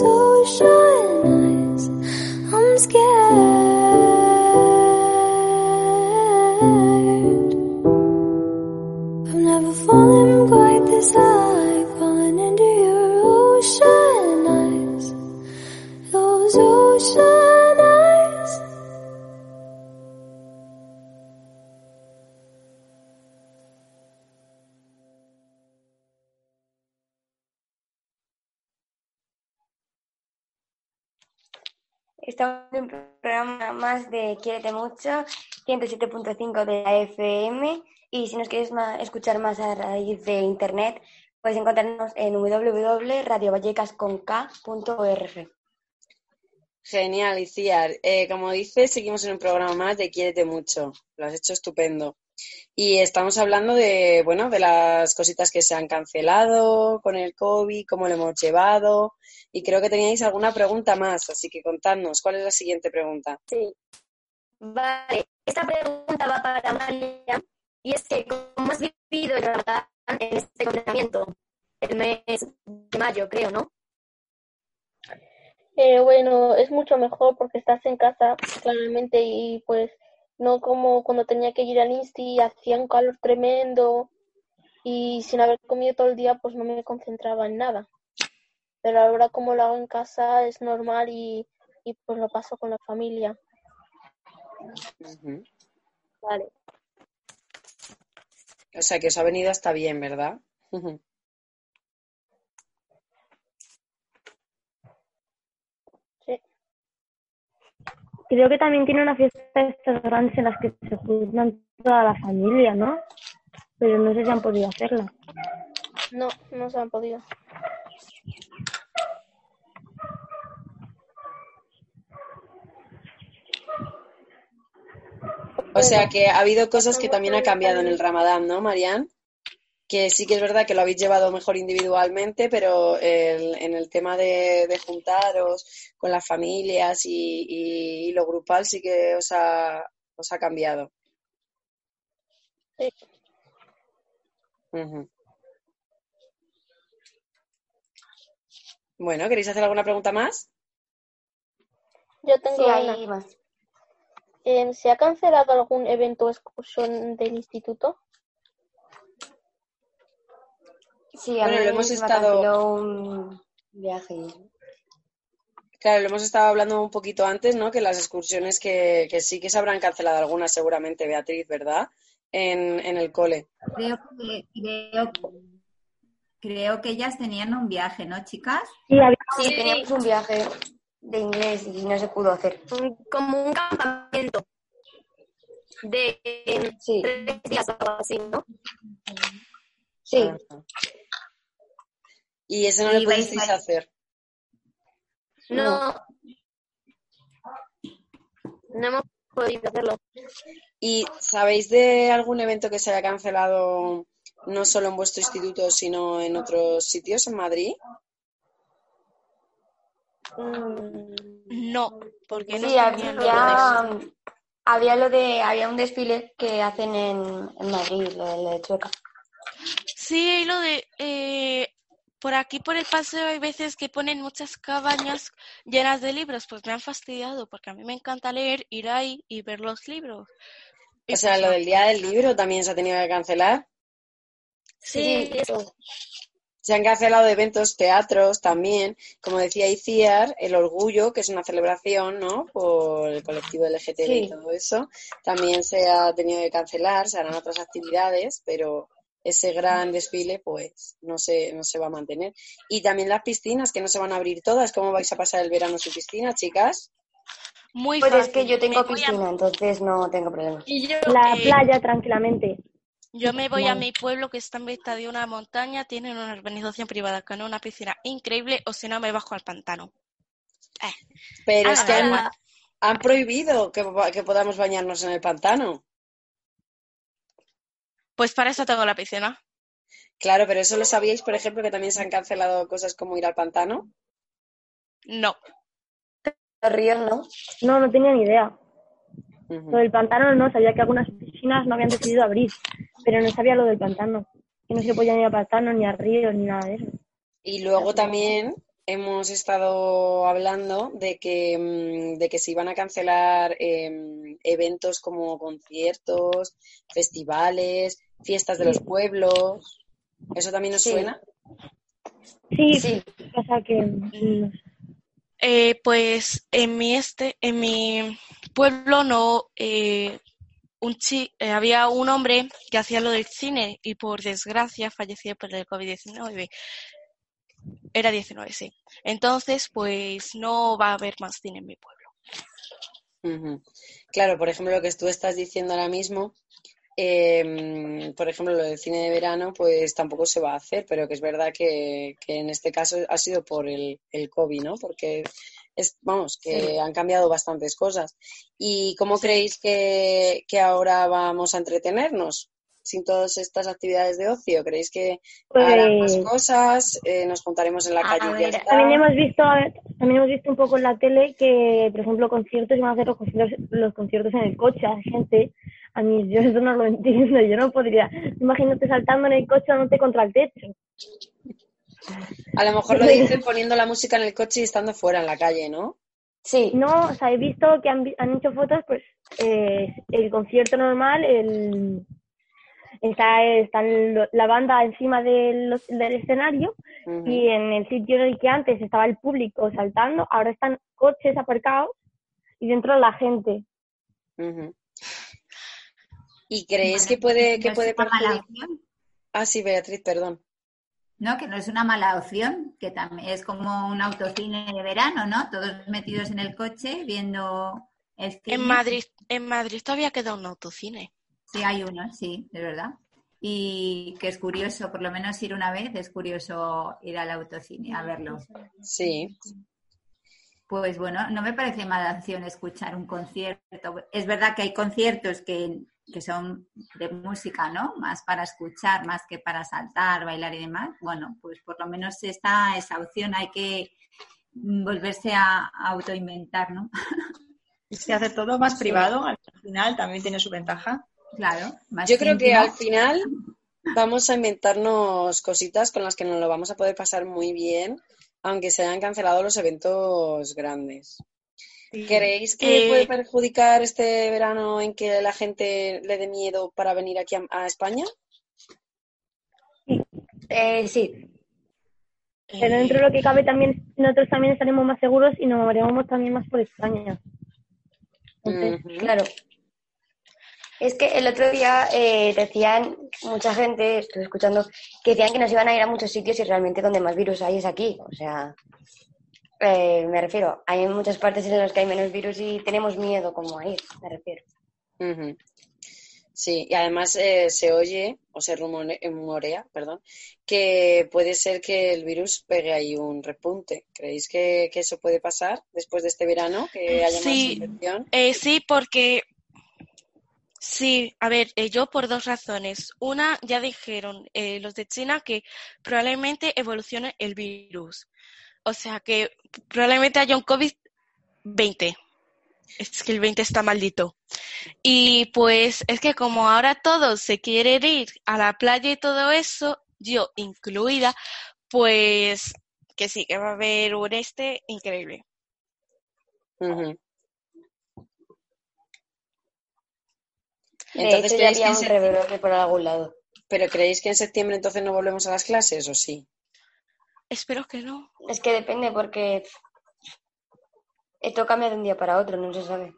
Me estamos en un programa más de Quiérete Mucho, 107.5 de la FM. Y si nos quieres escuchar más a raíz de internet, puedes encontrarnos en www.radiovallecasconk.org. Genial, Iciar. Eh, como dices, seguimos en un programa más de Quiérete mucho. Lo has hecho estupendo. Y estamos hablando de, bueno, de las cositas que se han cancelado con el COVID, cómo lo hemos llevado. Y creo que teníais alguna pregunta más, así que contadnos, ¿cuál es la siguiente pregunta? Sí. Vale, esta pregunta va para María. Y es que, ¿cómo has vivido el Ramadán en este confinamiento? El mes de mayo, creo, ¿no? Eh, bueno, es mucho mejor porque estás en casa, claramente, y pues no como cuando tenía que ir al Insti, hacía un calor tremendo y sin haber comido todo el día, pues no me concentraba en nada. Pero ahora como lo hago en casa es normal y, y pues lo paso con la familia. Vale. O sea, que os ha venido hasta bien, ¿verdad? Sí. Creo que también tiene una fiesta de estas grandes en las que se juntan toda la familia, ¿no? Pero no sé si han podido hacerla. No, no se han podido. O sea que ha habido cosas que también ha cambiado en el Ramadán, ¿no, Marian? Que sí que es verdad que lo habéis llevado mejor individualmente, pero el- en el tema de, de juntaros con las familias y, y- y lo grupal sí que os ha, os ha cambiado. Sí. Bueno, ¿queréis hacer alguna pregunta más? Yo tengo Sí, una. más. Em, ¿se ha cancelado algún evento o excursión del instituto? Sí, a Bueno, mí lo hemos estado- un viaje. Claro, lo hemos estado hablando un poquito antes, ¿no? Que las excursiones que, que sí que se habrán cancelado algunas seguramente, Beatriz, ¿verdad? En, en el cole. Creo que, creo, creo que ellas tenían un viaje, ¿no, chicas? Sí, había Sí, teníamos un viaje de inglés y no se pudo hacer. Como un campamento de Sí, tres días o algo así, ¿no? Sí. Ajá. Y eso no Sí, lo vais pudisteis a- hacer. No. No hemos podido hacerlo. ¿Y sabéis de algún evento que se haya cancelado no solo en vuestro instituto, sino en otros sitios en Madrid? Mm, No, porque Sí, había, había lo de, había un desfile que hacen en, en Madrid, lo de, lo de Chueca. Sí, y lo de eh, por aquí por el paseo hay veces que ponen muchas cabañas llenas de libros, pues me han fastidiado porque a mí me encanta leer, ir ahí y ver los libros. Y O sea, pues lo del día del libro también se ha tenido que cancelar. Sí, eso. Se han cancelado eventos, teatros también. Como decía Iciar, el Orgullo, que es una celebración, ¿no? Por el colectivo LGTB y todo eso, también se ha tenido que cancelar, se harán otras actividades, pero ese gran desfile, pues, no se, no se va a mantener. Y también las piscinas, que no se van a abrir todas. ¿Cómo vais a pasar el verano sin piscina, chicas? Muy Pues es que yo tengo Me voy a- piscina, entonces no tengo problema. y yo, la eh, playa tranquilamente. yo me voy a mi pueblo que está en mitad de una montaña, tienen una urbanización privada con una piscina increíble, o si no me bajo al pantano. Eh, Pero es que han, han prohibido que, que podamos bañarnos en el pantano. Pues para eso tengo la piscina. Claro, pero eso lo sabíais, por ejemplo, que también se han cancelado cosas como ir al pantano. No. Los ríos no. No, no tenía ni idea. Ujú. Lo del pantano no, sabía que algunas piscinas no habían decidido abrir, pero no sabía lo del pantano. Que no se podían ir al pantano, ni al río, ni nada de eso. Y luego también hemos estado hablando de que, mm, de que se iban a cancelar em, eventos como conciertos, festivales, fiestas de los pueblos. ¿Eso también os Sí. suena? Sí, Sí. pasa que... Eh, pues en mi este, en mi pueblo no eh, un chi- eh, había un hombre que hacía lo del cine y por desgracia falleció por el COVID-19. Era 19, sí. Entonces, pues no va a haber más cine en mi pueblo. Claro, por ejemplo, lo que tú estás diciendo ahora mismo, em, por ejemplo, lo del cine de verano, pues tampoco se va a hacer, pero que es verdad que, que en este caso ha sido por el, el COVID, ¿no? Porque es, vamos, que Sí. han cambiado bastantes cosas. ¿Y cómo creéis que, que ahora vamos a entretenernos sin todas estas actividades de ocio? ¿Creéis que harán más Pues cosas? Eh, ¿Nos juntaremos en la A calle y ya ver, está? también hemos visto, también hemos visto un poco en la tele que, por ejemplo, conciertos iban a hacer los conciertos, los conciertos en el coche. Hay gente, a mí yo eso no lo entiendo, yo no podría. Imagínate saltando en el coche dándote contra el techo. A lo mejor lo dicen poniendo la música en el coche y estando fuera en la calle, ¿no? Sí, No, o sea, he visto que han, han hecho fotos, pues, eh, el concierto normal, el, está, está la banda encima del, del escenario y en el sitio en el que antes estaba el público saltando, ahora están coches aparcados y dentro la gente. Ujú. ¿Y creéis Bueno, que puede, no que es puede una mala perjudicar? opción. Ah, sí, Beatriz, perdón. No, que no es una mala opción, que también es como un autocine de verano, ¿no? Todos metidos en el coche viendo el cine. En Madrid, en Madrid todavía queda un autocine. Sí, hay uno, sí, es verdad. Y que es curioso, por lo menos ir una vez, es curioso ir al autocine a verlo. Sí. Pues bueno, no me parece mala opción escuchar un concierto. Es verdad que hay conciertos que, que son de música, ¿no? Más para escuchar, más que para saltar, bailar y demás. Bueno, pues por lo menos está esa opción. Hay que mm, volverse a, a autoinventar, ¿no? Y se hace todo más privado, al final también tiene su ventaja. Claro. Más Yo creo que al final vamos a inventarnos cositas con las que nos lo vamos a poder pasar muy bien, aunque se hayan cancelado los eventos grandes. ¿Creéis que Eh, puede perjudicar este verano en que la gente le dé miedo para venir aquí a, a España? eh, sí, Pero dentro de lo que cabe también, nosotros también estaremos más seguros y nos moveremos también más por España. Entonces, claro. Es que el otro día eh, decían, mucha gente, estuve escuchando, que decían que nos iban a ir a muchos sitios y realmente donde más virus hay es aquí. O sea, eh, me refiero, hay muchas partes en las que hay menos virus y tenemos miedo como a ir, me refiero. Sí, y además eh, se oye o se rumore- rumorea, perdón, que puede ser que el virus pegue ahí un repunte. ¿Creéis que, que eso puede pasar después de este verano, que haya más Sí. infección? Eh, sí, porque sí, a ver, eh, yo por dos razones. Una, ya dijeron eh, los de China que probablemente evolucione el virus. O sea que probablemente haya un COVID-20. Es que el 20 está maldito. Y pues es que como ahora todos se quieren ir a la playa y todo eso, yo incluida, pues que sí, que va a haber un este increíble. Entonces, hecho, ya ¿creéis que había un rebrote por algún lado. ¿Pero creéis que en septiembre entonces no volvemos a las clases o sí? Espero que no. Es que depende porque esto cambia de un día para otro, no se sabe.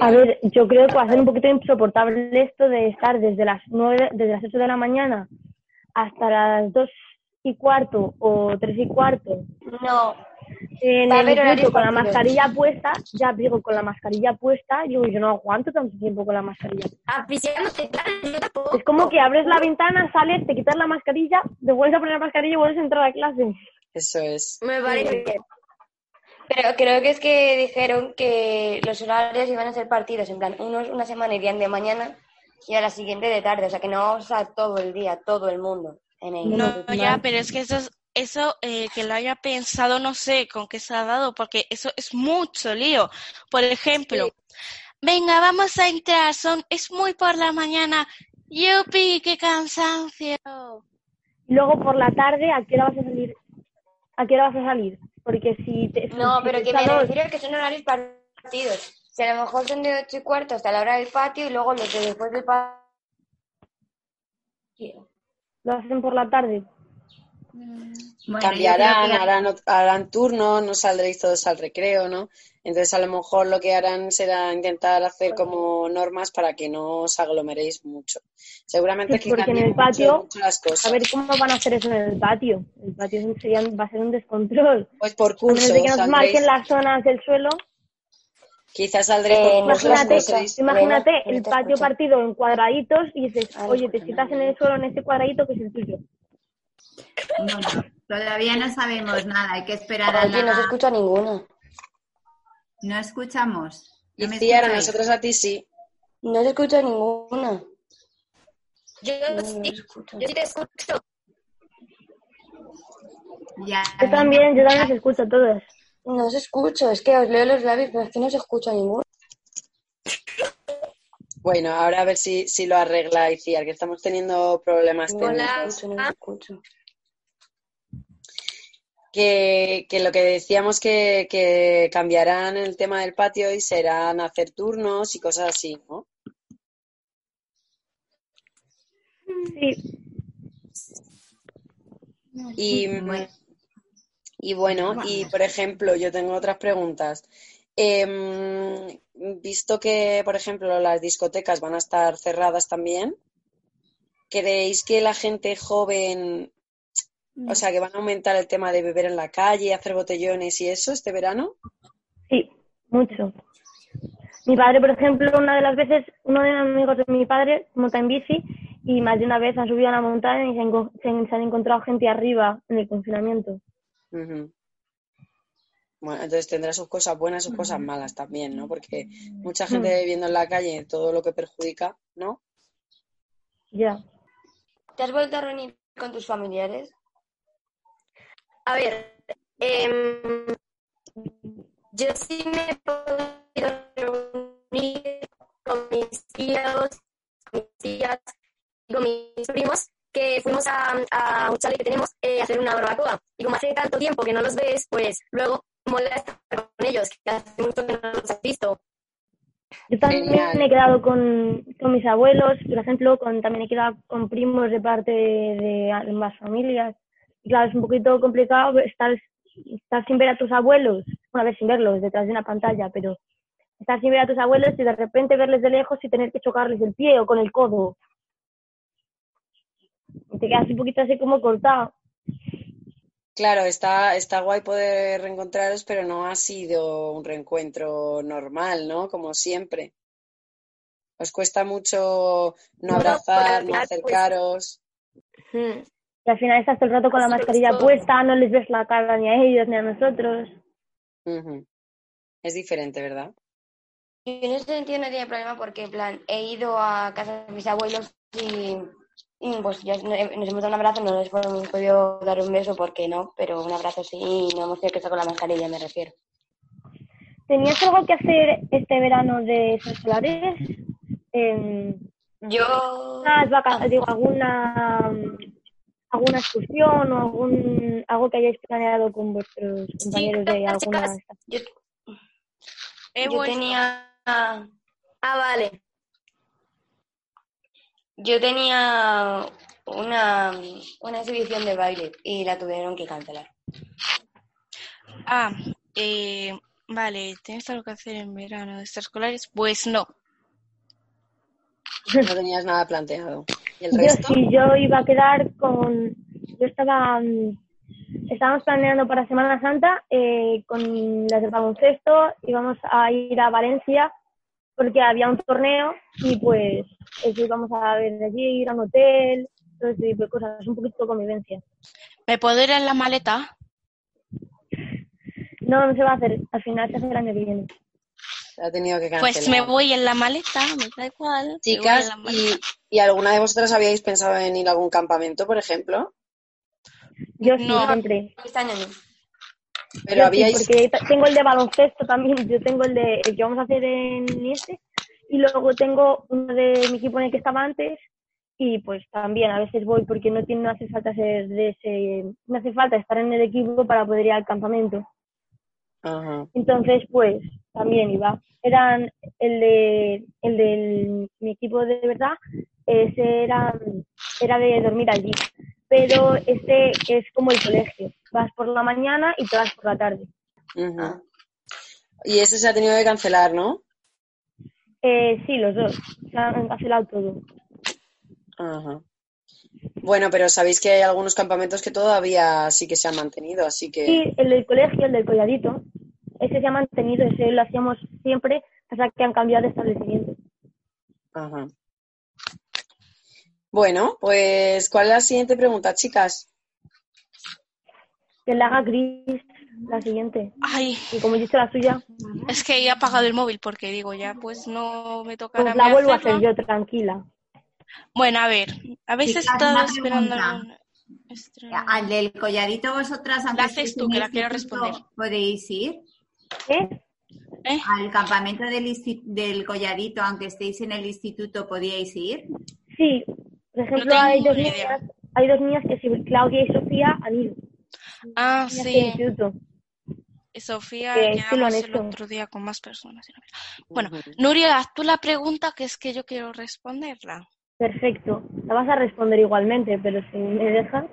a ver, yo creo que va a ser un poquito insoportable esto de estar desde las nueve, desde las 8 de la mañana hasta las 2 y cuarto o 3 y cuarto No, en Va el con la mascarilla puesta, ya digo, con la mascarilla puesta, digo, yo no aguanto tanto tiempo con la mascarilla. yo tampoco. Es como que abres la ventana, sales, te quitas la mascarilla, te vuelves a poner la mascarilla y vuelves a entrar a clase. Eso es. Me parece bien. Pero creo que es que dijeron que los horarios iban a ser partidos, en plan, unos una semana irían de mañana y a la siguiente de tarde, o sea que no vamos a estar todo el día, todo el mundo en. No, ya, pero es que eso, es- eso eh, que lo haya pensado, no sé con qué se ha dado, porque eso es mucho lío. Por ejemplo, venga, vamos a entrar, son, es muy por la mañana. ¡Yupi, qué cansancio! Luego por la tarde, ¿a qué hora vas a salir? ¿A qué hora vas a salir? Porque si te, No, si pero te que me refiero a que son horarios partidos. Si a lo mejor son de ocho y cuarto hasta la hora del patio y luego los de después del patio. Lo hacen por la tarde. Bueno, yo Cambiarán, harán, harán turnos, no saldréis todos al recreo, ¿no? Entonces a lo mejor lo que harán será intentar hacer como normas para que no os aglomeréis mucho. Seguramente Sí, que porque en el patio, mucho, mucho las cosas. A ver cómo van a hacer eso en el patio. El patio sería, va a ser un descontrol. Pues por A menos cursos, de que nos saldréis- marquen las zonas del suelo. Quizás saldré Eh, vosotros, Imagínate, imagínate el patio escucha. partido en cuadraditos y dices, oye, te escucha sientas en el suelo en ese cuadradito que es el tuyo. Bueno, todavía no sabemos nada, hay que esperar a Oye, no se la... escucha ninguna. No escuchamos. Y ¿No me Ciara, nosotros a ti sí. No se escucha ninguna. Yo No, sí, yo te escucho. Ya, Yo también, yo también los escucho a todos. No se escucha, es que os leo los labios, pero es que no se escucha ninguna. Bueno, ahora a ver si, si lo arregla Iciar, que estamos teniendo problemas No técnicos. escucha, no se escucha. Que, que lo que decíamos que, que cambiarán el tema del patio y serán hacer turnos y cosas así, ¿no? Sí, Y, Bueno. Y bueno, y por ejemplo, yo tengo otras preguntas. Em, visto que, por ejemplo, las discotecas van a estar cerradas también, ¿creéis que la gente joven, o sea, que van a aumentar el tema de beber en la calle, hacer botellones y eso este verano? sí, mucho. Mi padre, por ejemplo, una de las veces, uno de los amigos de mi padre monta en bici y más de una vez han subido a la montaña y se han- se han encontrado gente arriba en el confinamiento. Bueno, entonces tendrá sus cosas buenas y sus cosas malas también, ¿no? Porque mucha gente bebiendo en la calle, todo lo que perjudica, ¿no? Ya. ¿Te has vuelto a reunir con tus familiares? A ver, em, yo sí me he podido reunir con mis tíos, con mis tías y con mis primos, que fuimos a, a un chalet que tenemos eh, a hacer una barbacoa. Y como hace tanto tiempo que no los ves, pues luego mola estar con ellos, que hace mucho que no los has visto. Yo también Genial. he quedado con, con mis abuelos, por ejemplo, con, también he quedado con primos de parte de ambas familias. Y claro, es un poquito complicado estar, estar sin ver a tus abuelos, una vez sin verlos detrás de una pantalla, pero estar sin ver a tus abuelos y de repente verles de lejos y tener que chocarles el pie o con el codo. Te quedas un poquito así como cortado. Claro, está, está guay poder reencontraros, pero no ha sido un reencuentro normal, ¿no? Como siempre. Os cuesta mucho no No, abrazar, no pues- acercaros. Hmm. Y al final estás todo el rato con la mascarilla es. puesta, no les ves la cara ni a ellos ni a nosotros. Es diferente, ¿verdad? Yo en ese sentido no tiene problema porque, en plan, he ido a casa de mis abuelos y, pues ya nos hemos dado un abrazo, no les hemos podido dar un beso porque no, pero un abrazo sí y no hemos tenido que estar con la mascarilla, me refiero. ¿Tenías algo que hacer este verano de escolares? Eh, Yo... unas vaca- digo, alguna alguna excursión o algún algo que hayáis planeado con vuestros compañeros de alguna Yo, yo tenía... Ah, vale. Yo tenía una, una exhibición de baile y la tuvieron que cancelar. Ah, eh, vale, ¿tienes algo que hacer en verano de extraescolares? Pues no. No tenías nada planteado. ¿Y el Yo resto? sí, yo iba a quedar con yo estaba mm, estábamos planeando para Semana Santa eh, con las del baloncesto íbamos a ir a Valencia porque había un torneo y pues eso íbamos a ver allí, ir a un hotel, todo ese tipo de cosas, un poquito de convivencia. ¿Me puedo ir en la maleta? No, no se va a hacer, al final se hace el año que viene. Se ha tenido que cancelar. Pues me voy en la maleta, me da igual. Chicas. ¿y, ¿y alguna de vosotras habíais pensado en ir a algún campamento, por ejemplo? Yo sí, No. siempre. Este año no. Pero Yo sí, habíais... porque tengo el de baloncesto también, yo tengo el de el que vamos a hacer en este y luego tengo uno de mi equipo en el que estaba antes y pues también a veces voy porque no tiene no hace falta ser de ese no hace falta estar en el equipo para poder ir al campamento. Ajá. Entonces, pues también iba. Eran el de el del mi equipo de verdad, ese era era de dormir allí, pero este es como el colegio. Vas por la mañana y te vas por la tarde. Ah. Y ese se ha tenido que cancelar, ¿no? Eh, sí, los dos. Se han cancelado todo. Ajá. Bueno, pero sabéis que hay algunos campamentos que todavía sí que se han mantenido, así que... Sí, el del colegio, el del colladito, ese se ha mantenido, ese lo hacíamos siempre, hasta que han cambiado de establecimiento. Ajá. Bueno, pues, ¿cuál es la siguiente pregunta, chicas? Que la haga Gris, la siguiente. Ay, Y como he dicho la suya, es que he apagado el móvil porque digo, ya pues no me tocará pues la vuelvo a hacer yo, tranquila. Bueno, a ver, ¿habéis Chicas, estado esperando? Al del collarito vosotras, aunque La haces estéis tú, en que la quiero instituto, responder. ¿Podéis ir? ¿Eh? ¿Eh? Al campamento del, del collarito, aunque estéis en el instituto, ¿podíais ir? Sí, por ejemplo, hay dos niñas, hay dos niñas que Claudia y Sofía han ido. Ah, niñas del sí. instituto. Y Sofía, Que sí lo han quedamos el hecho. otro día con más personas. Bueno. Nuria, haz tú la pregunta que es que yo quiero responderla. Perfecto. La vas a responder igualmente, pero si me dejas.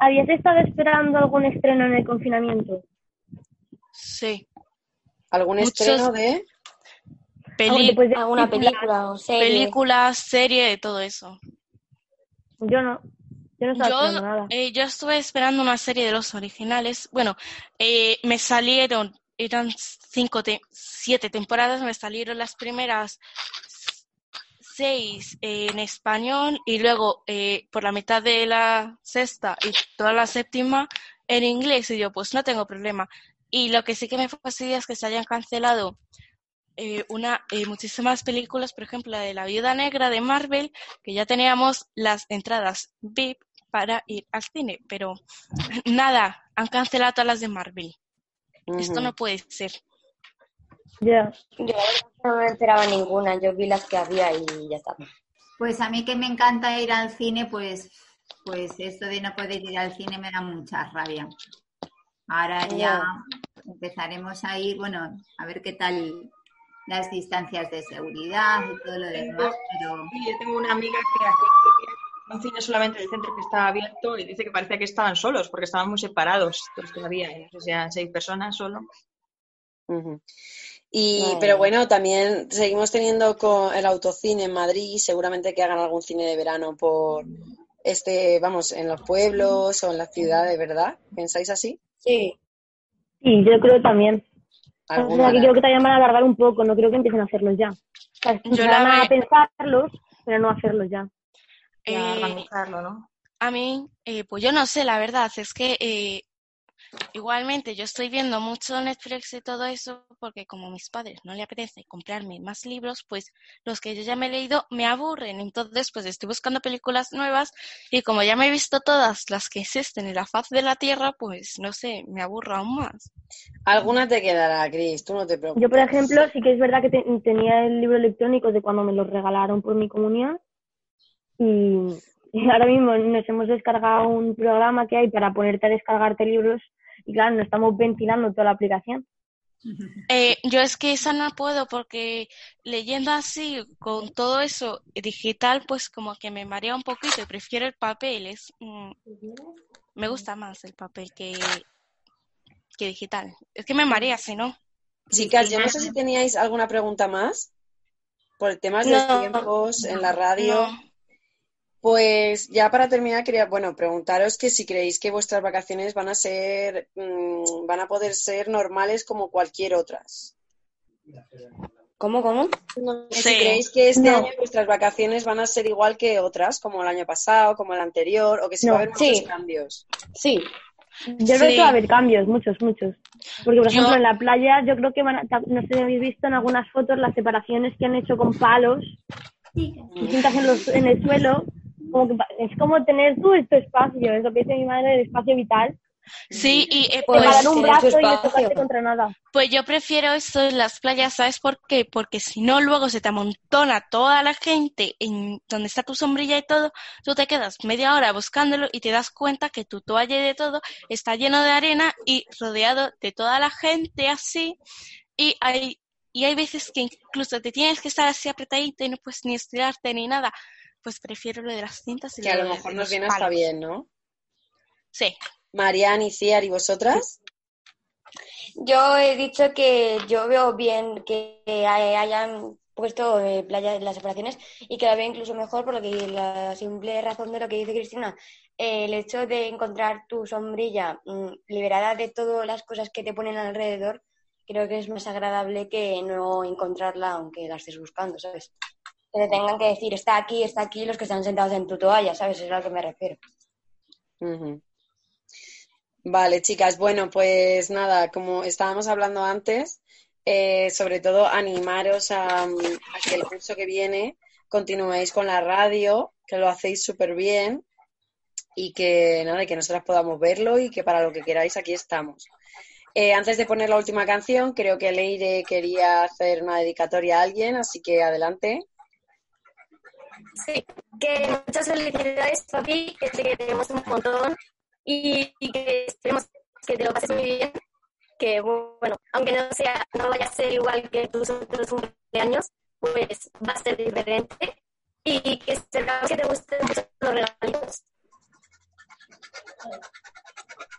¿Habías estado esperando algún estreno en el confinamiento? Sí. ¿Algún Muchos- estreno de...? Peli- de ¿Alguna película o serie? películas, serie, todo eso. Yo no. Yo no estaba Yo, esperando nada. eh, yo estuve esperando una serie de los originales. Bueno, eh, me salieron, eran cinco, te- siete temporadas, me salieron las primeras seis eh, en español y luego eh, por la mitad de la sexta y toda la séptima en inglés. Y yo, pues no tengo problema. Y lo que sí que me fastidia es que se hayan cancelado eh, una, eh, muchísimas películas, por ejemplo, la de La Viuda Negra de Marvel, que ya teníamos las entradas VIP para ir al cine, pero nada, han cancelado todas las de Marvel. Esto no puede ser. Ya. Yo verdad que no me esperaba ninguna, yo vi las que había y ya está. Pues a mí que me encanta ir al cine, pues, pues esto de no poder ir al cine me da mucha rabia. Ahora ya empezaremos a ir, bueno, a ver qué tal las distancias de seguridad y todo lo demás, pero Sí, yo tengo una amiga que hace un cine solamente en el centro que estaba abierto y dice que parecía que estaban solos porque estaban muy separados todavía. No sé si eran seis personas solo. Y, Vale. pero bueno, también seguimos teniendo con el autocine en Madrid, seguramente que hagan algún cine de verano por este, vamos, en los pueblos o en las ciudades, ¿verdad? ¿Pensáis así? Sí, Sí, yo creo también. O ¿Alguna sea, que creo que también van a alargar un poco, no creo que empiecen a hacerlos ya. O sea, Yo van la a ve- pensarlos, pero no hacerlos ya. Eh, organizarlo, ¿no? A mí, eh, pues yo no sé, la verdad, es que eh, igualmente yo estoy viendo mucho Netflix y todo eso porque como a mis padres no le apetece comprarme más libros, pues los que yo ya me he leído me aburren. Entonces, pues estoy buscando películas nuevas y como ya me he visto todas las que existen en la faz de la Tierra, pues no sé, me aburro aún más. Alguna te quedará, Cris, tú no te preocupes. Yo, por ejemplo, sí que es verdad que te- tenía el libro electrónico de cuando me lo regalaron por mi comunión y, y ahora mismo nos hemos descargado un programa que hay para ponerte a descargarte libros y claro, no estamos ventilando toda la aplicación. Eh, yo es que esa no puedo porque leyendo así, con todo eso digital, pues como que me marea un poquito y prefiero el papel. Es, mm, me gusta más el papel que, que digital. Es que me marea, si no. Chicas, yo no sé si teníais alguna pregunta más por el tema de los No. tiempos en la radio. No. Pues ya para terminar quería, bueno, preguntaros que si creéis que vuestras vacaciones van a ser, mm, van a poder ser normales como cualquier otras. ¿Cómo, cómo? Sí. Si creéis que este No. año vuestras vacaciones van a ser igual que otras, como el año pasado, como el anterior, o que si No, va a haber muchos sí. cambios. Sí, Yo creo Sí. que va a haber cambios, muchos, muchos. Porque, por Yo- ejemplo, en la playa, yo creo que van a, no sé si habéis visto en algunas fotos las separaciones que han hecho con palos distintas en, los, en el suelo. Como que pa- es como tener tú tu espacio, es lo que dice mi madre, el espacio vital. Sí, y eh, Pues, un brazo y no contra nada. Pues yo prefiero eso en las playas, ¿sabes por qué? Porque si no, luego se te amontona toda la gente en donde está tu sombrilla y todo, tú te quedas media hora buscándolo y te das cuenta que tu toalla y de todo está lleno de arena y rodeado de toda la gente así, y hay, y hay veces que incluso te tienes que estar así apretadita y no puedes ni estirarte ni nada. Pues prefiero lo de las cintas y Que a lo mejor nos viene hasta bien, ¿no? Sí. Marian y Ciar, ¿y vosotras? yo he dicho que yo veo bien que hay- hayan puesto eh, playa las separaciones y que la veo incluso mejor por lo que la simple razón de lo que dice Cristina, eh, el hecho de encontrar tu sombrilla mm, liberada de todas las cosas que te ponen alrededor, creo que es más agradable que no encontrarla aunque la estés buscando, ¿sabes? Que te tengan que decir, está aquí, está aquí, los que están sentados en tu toalla, ¿sabes? Es a lo que me refiero. Vale, chicas, bueno, pues nada, como estábamos hablando antes, eh, sobre todo animaros a, que el curso que viene continuéis con la radio, que lo hacéis súper bien y que nada, que nosotras podamos verlo y que para lo que queráis aquí estamos. Eh, antes de poner la última canción, creo que Leire quería hacer una dedicatoria a alguien, así que adelante. Sí, que muchas felicidades, papi, que te queremos un montón y, y que esperemos que te lo pases muy bien. Que bueno, aunque no sea, no vaya a ser igual que tus otros cumpleaños, pues va a ser diferente y que esperamos que te gusten mucho los regalitos.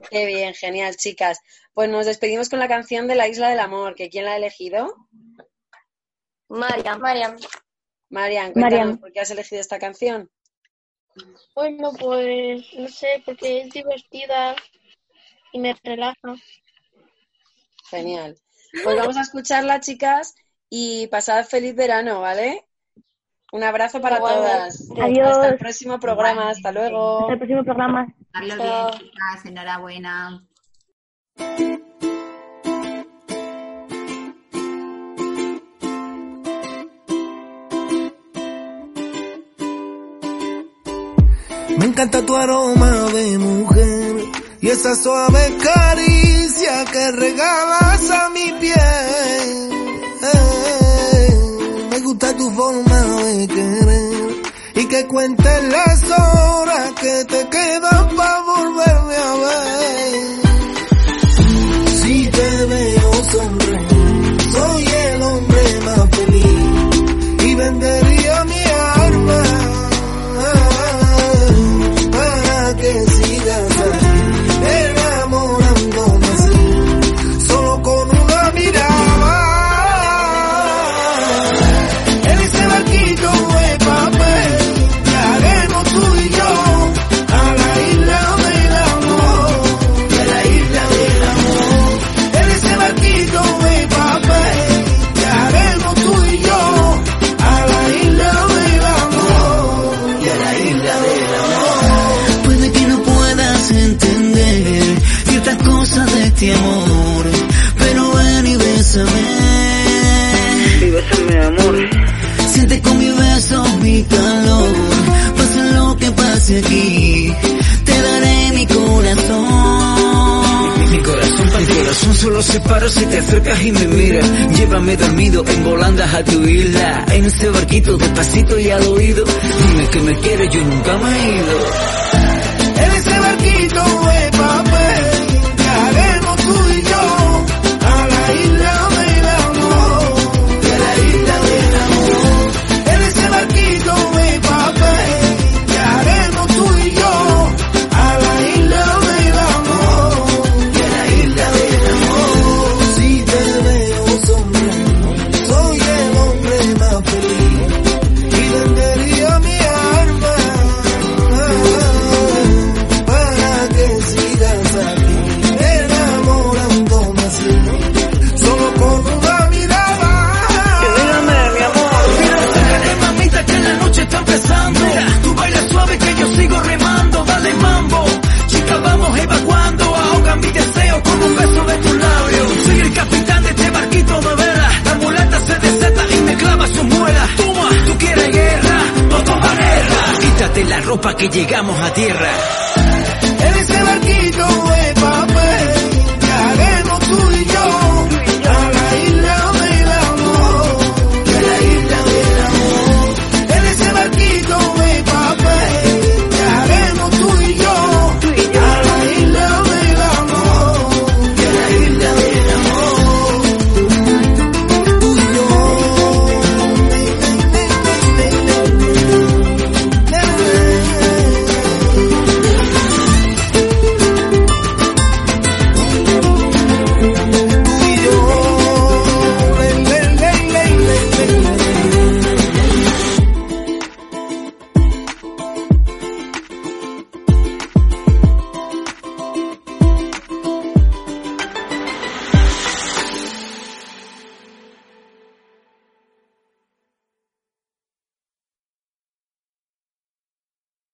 Qué bien, genial, chicas. Pues nos despedimos con la canción de la Isla del Amor, que ¿quién la ha elegido? Mariam. Mariam. Marian, cuéntanos Marian. por qué has elegido esta canción. Bueno, pues no sé, porque es divertida y me relaja. Genial. Pues vamos a escucharla, chicas, y pasad feliz verano, ¿vale? Un abrazo para todas. Adiós. Hasta el próximo programa. Hasta luego. Hasta el próximo programa. Hazlo Chao. bien, chicas. Enhorabuena. Me encanta tu aroma de mujer y esa suave caricia que regalas pase aquí, te daré mi corazón. Mi corazón, mi corazón solo se para si te acercas y me miras. Llévame dormido en volandas a tu isla, en ese barquito despacito y al oído. Dime que me quieres, yo nunca me he ido. En ese barquito de papel,